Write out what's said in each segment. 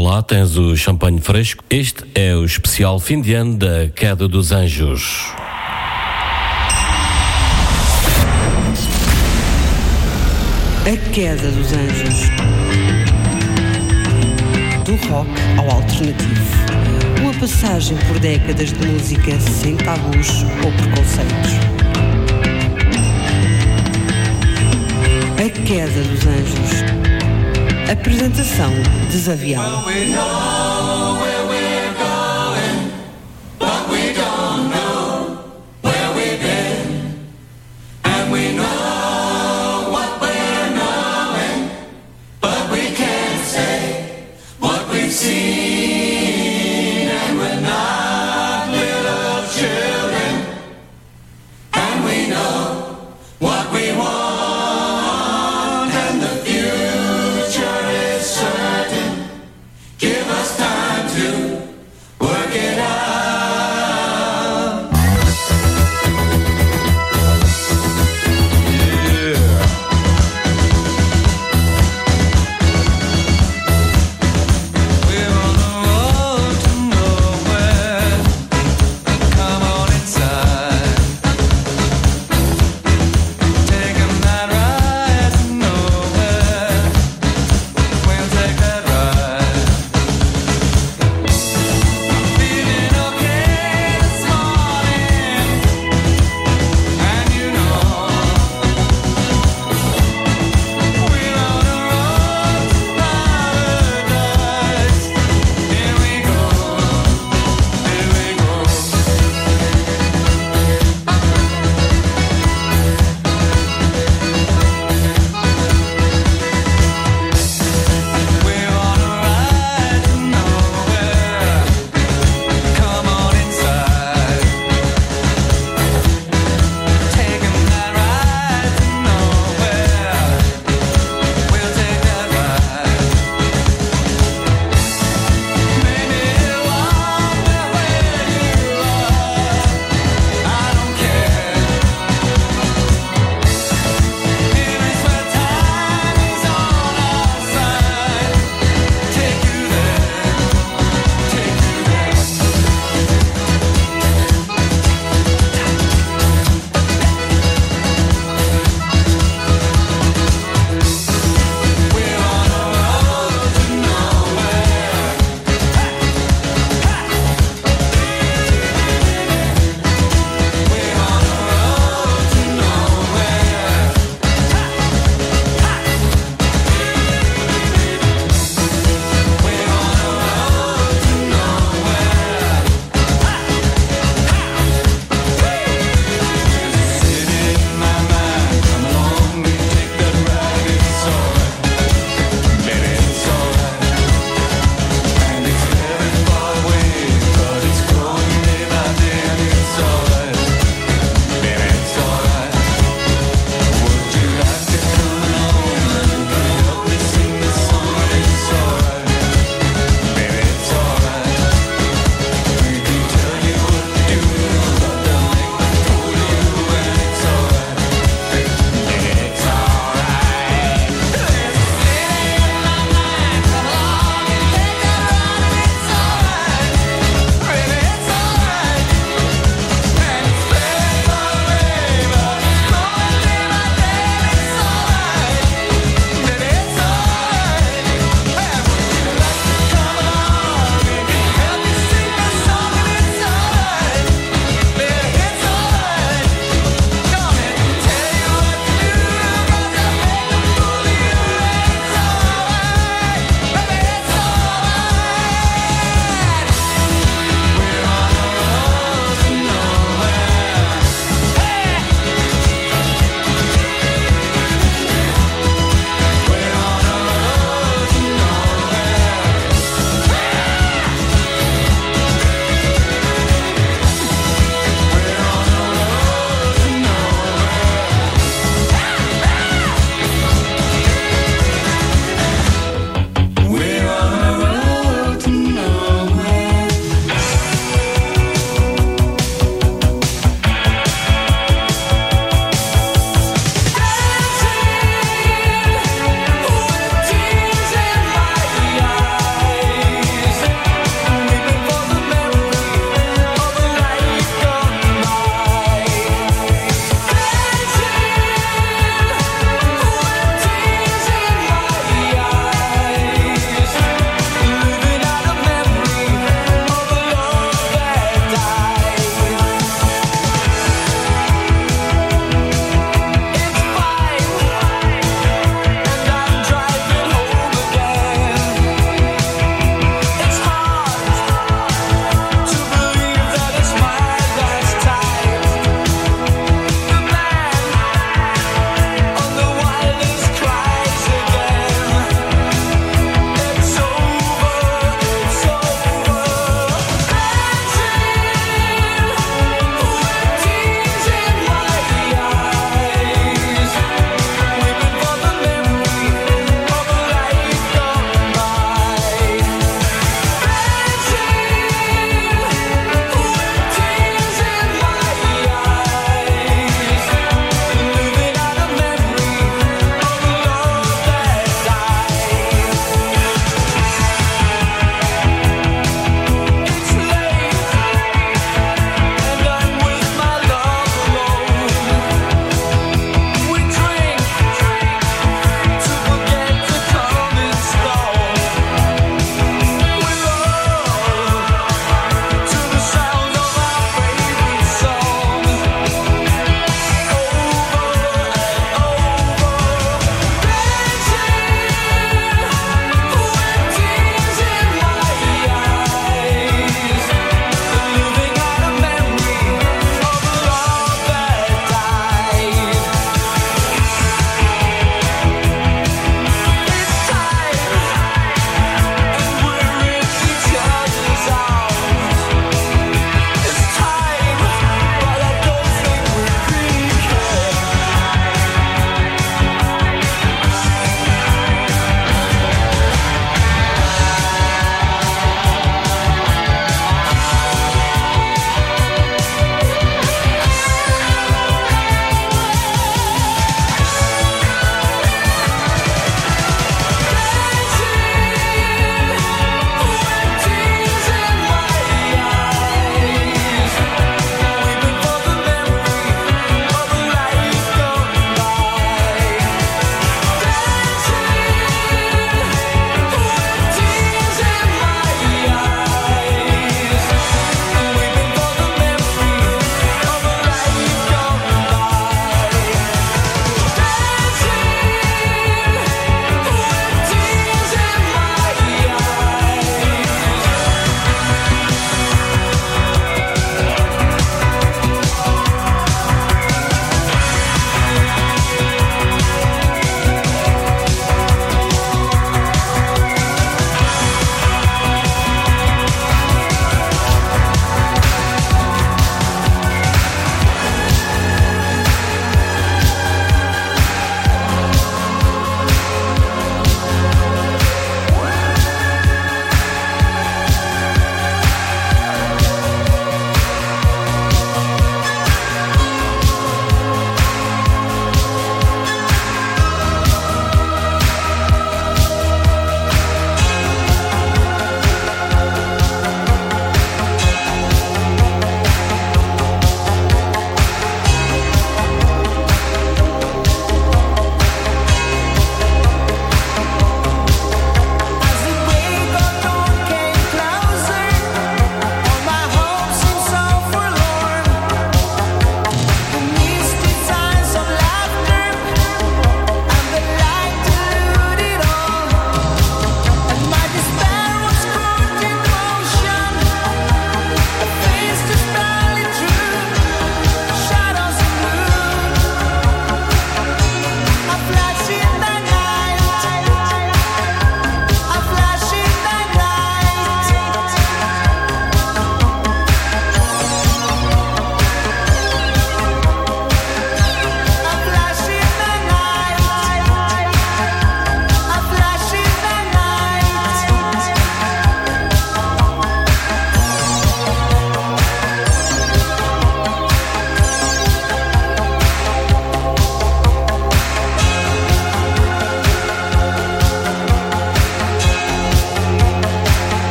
Olá, tens o champanhe fresco. Este é o especial fim de ano da Queda dos Anjos. A Queda dos Anjos. Do rock ao alternativo. Uma passagem por décadas de música sem tabus ou preconceitos. A Queda dos Anjos. Apresentação Desavial.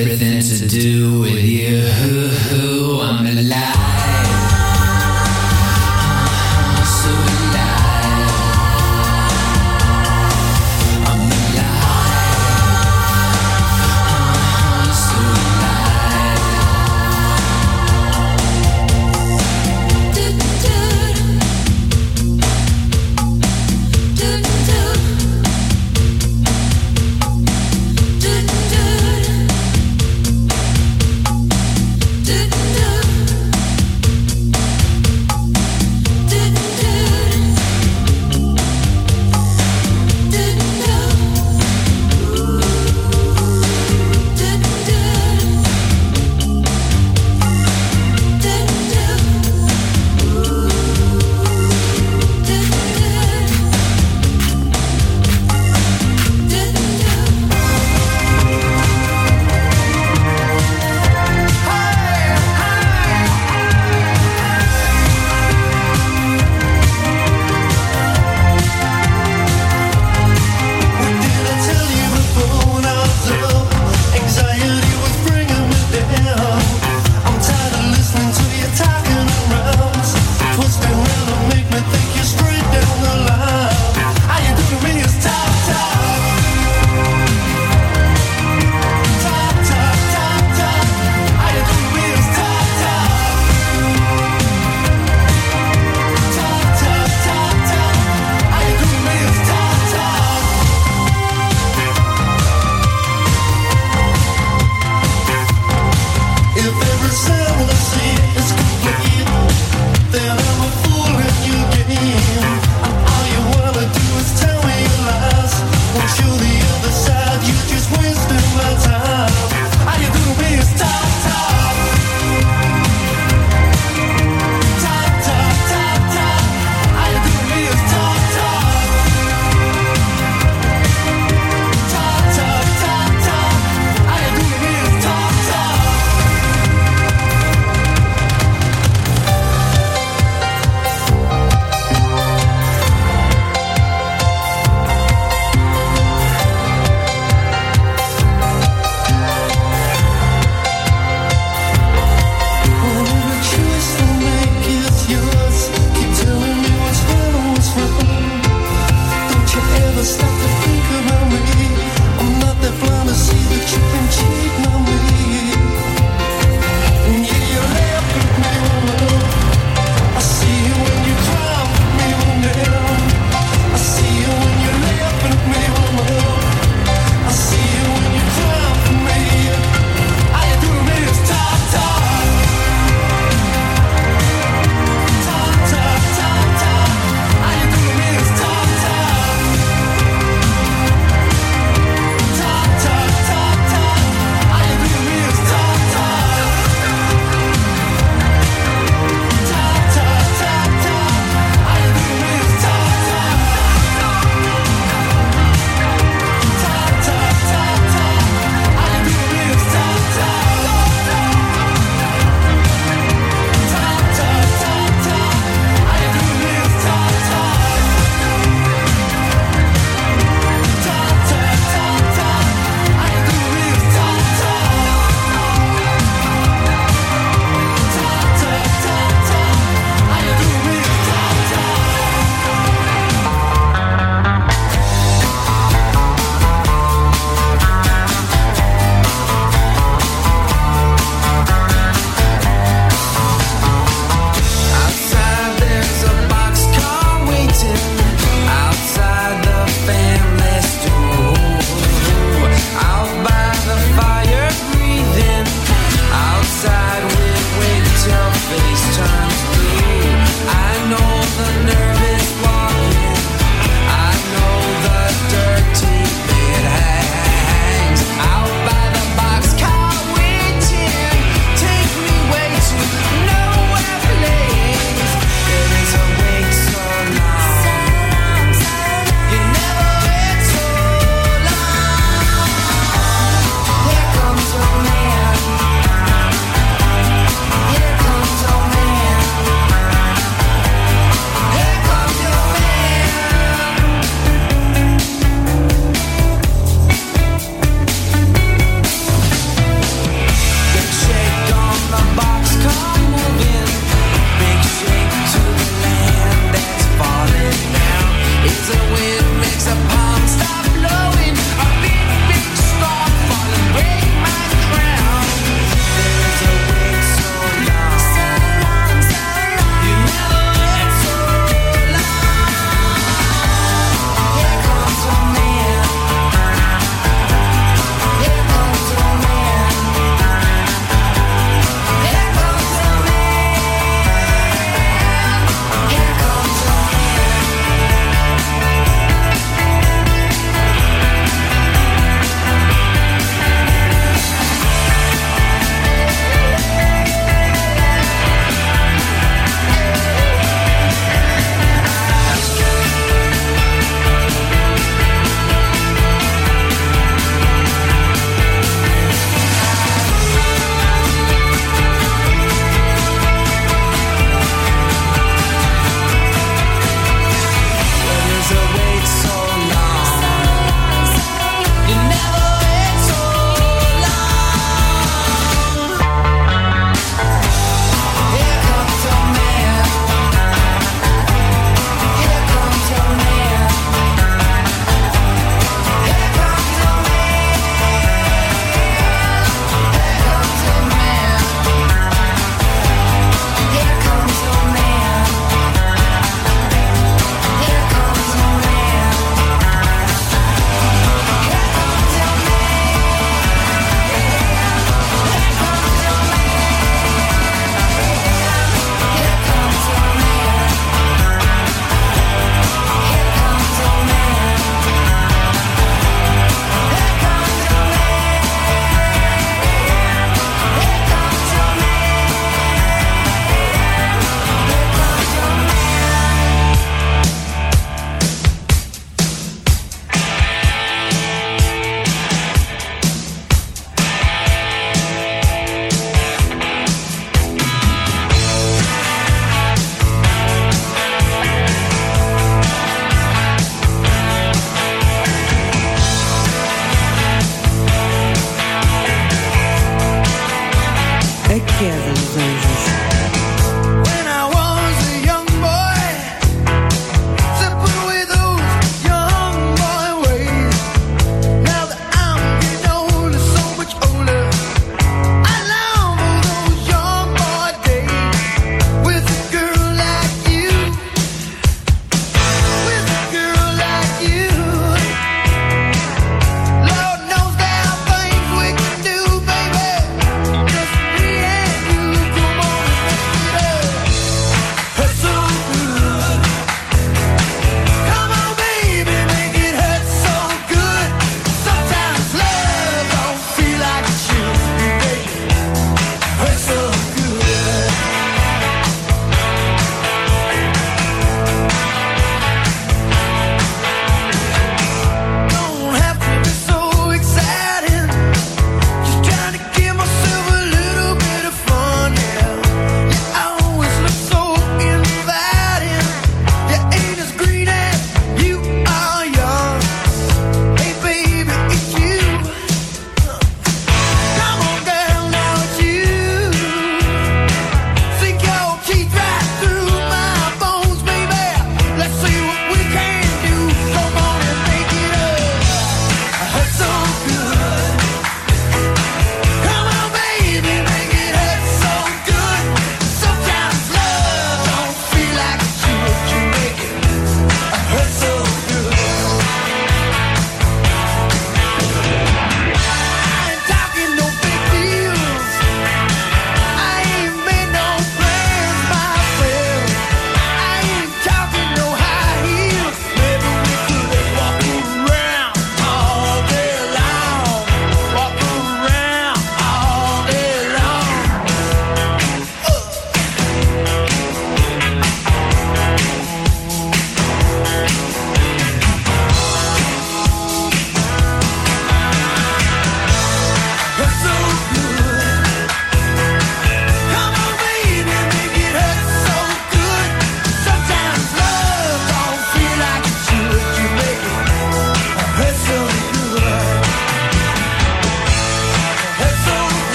Everything to do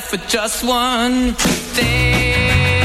life for just one thing.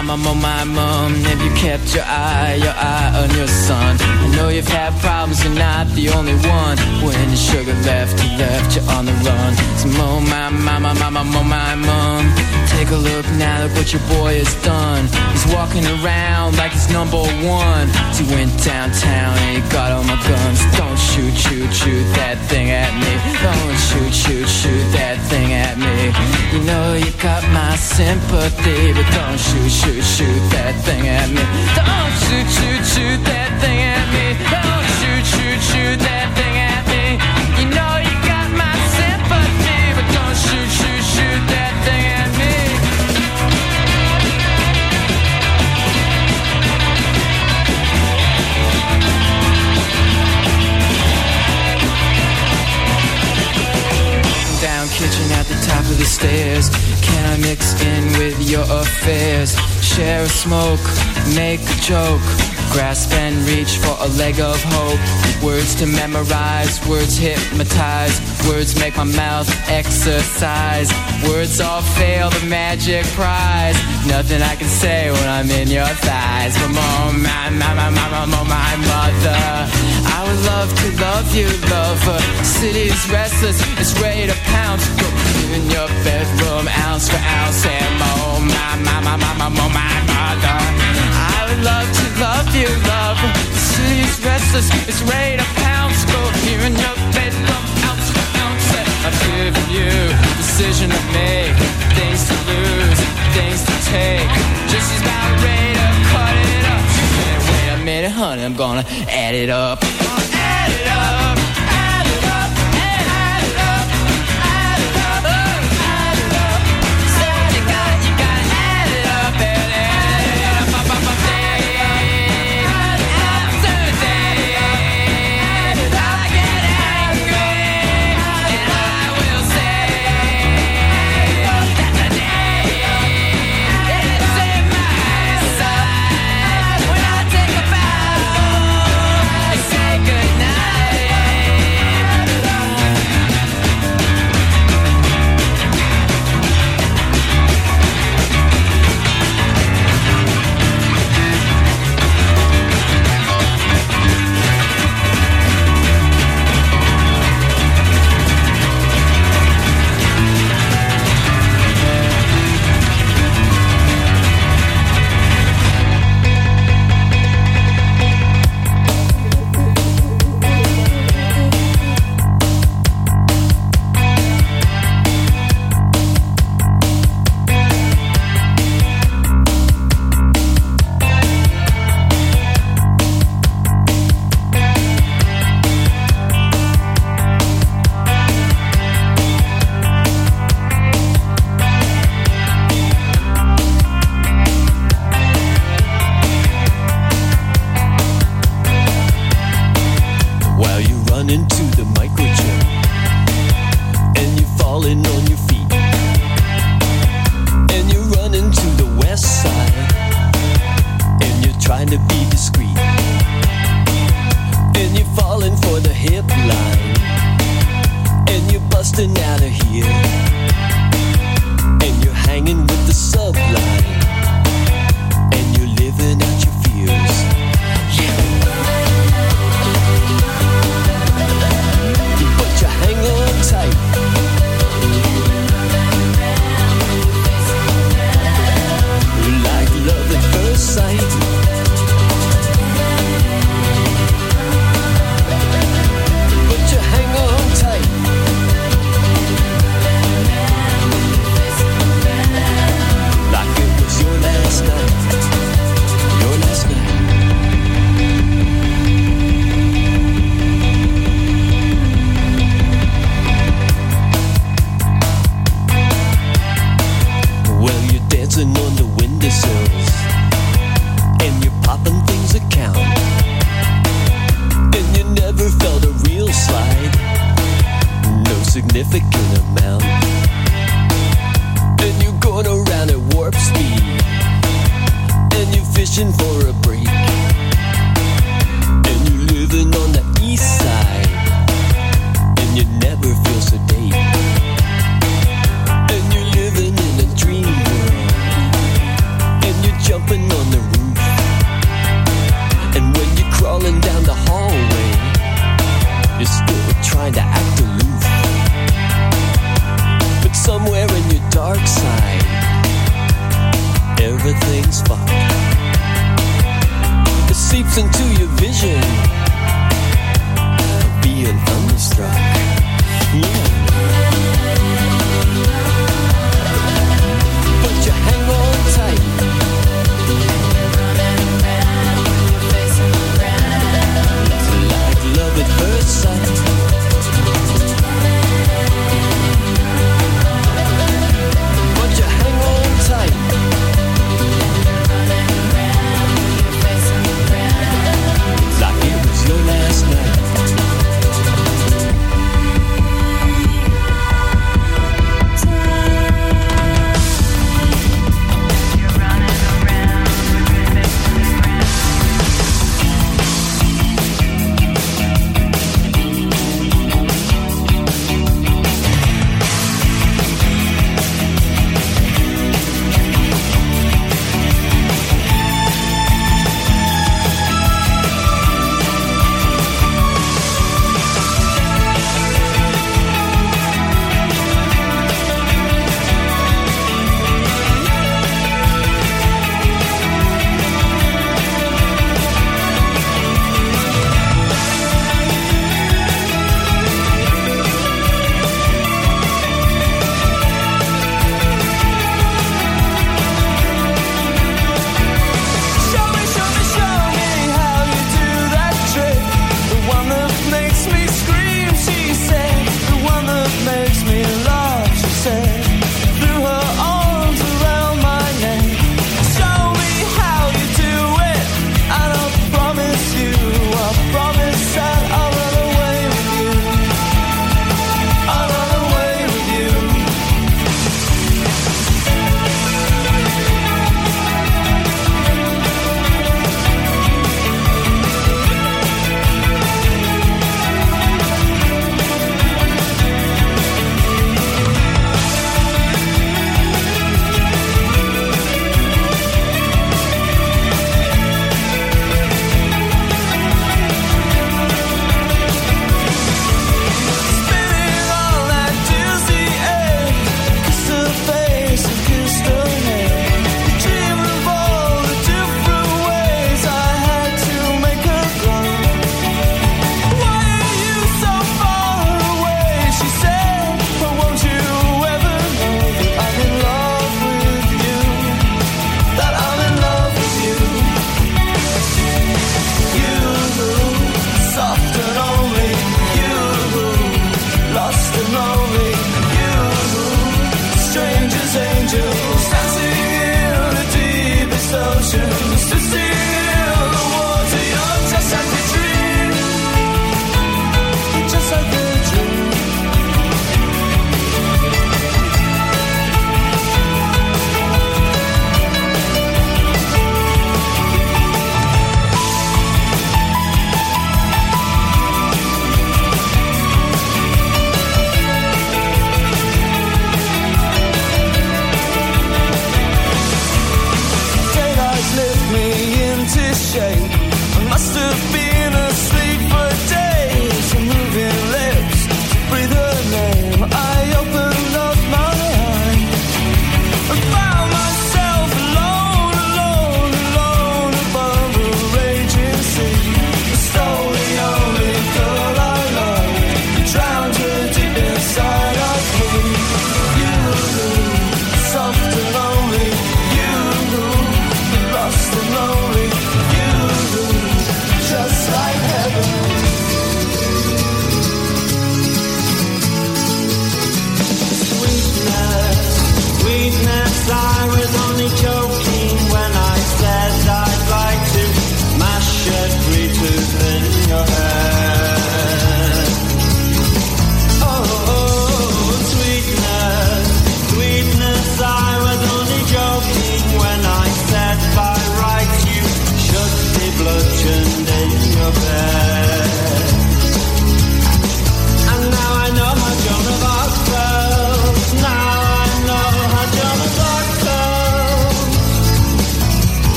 Mama, oh my mom. Have you kept your eye, your eye on your son? I know you've had problems, you're not the only one. When your sugar left, you left, you're on the run. So oh my mama, mama, oh my mom Take a look now, look what your boy has done. He's walking around like he's number one. He went downtown and he got all my guns. Don't shoot, shoot, shoot that thing at me. Don't shoot, shoot, shoot that thing at me. You know you got my sympathy But don't shoot, shoot, shoot that thing at me. Don't shoot, shoot, shoot that thing at me. Don't shoot, shoot, shoot that thing at me the top of the stairs. Can I mix in with your affairs? Share a smoke, make a joke. Grasp and reach for a leg of hope. Words to memorize, words hypnotize. Words make my mouth exercise. Words all fail the magic prize. Nothing I can say when I'm in your thighs. But oh my, my, my, my, my, my, my mother. I would love to love you, lover. City's restless, it's ready to pounce. You in your bedroom, ounce for ounce. And oh my, my, my, my, my, my, my mother. Love to love you, lover. City's restless, it's ready to pounce. Go here in your bedroom, ounce for ounce. I'm giving you a decision to make, things to lose, things to take. Just she's about ready to cut it up. Wait a minute, honey, I'm gonna add it up. Add it up.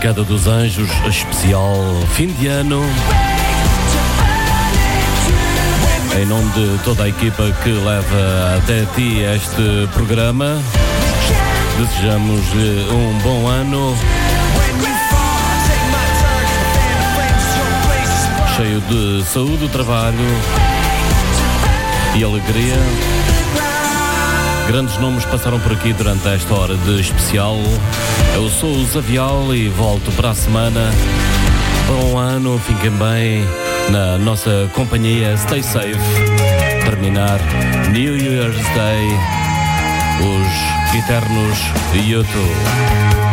Queda dos Anjos, especial fim de ano. Em nome de toda a equipa que leva até ti este programa, desejamos-lhe um bom ano. Cheio de saúde, trabalho e alegria. Grandes nomes passaram por aqui durante esta hora de especial. Eu sou o Zavial e volto para a semana. Bom ano, fiquem bem na nossa companhia. Stay safe. Terminar New Year's Day, os eternos YouTube.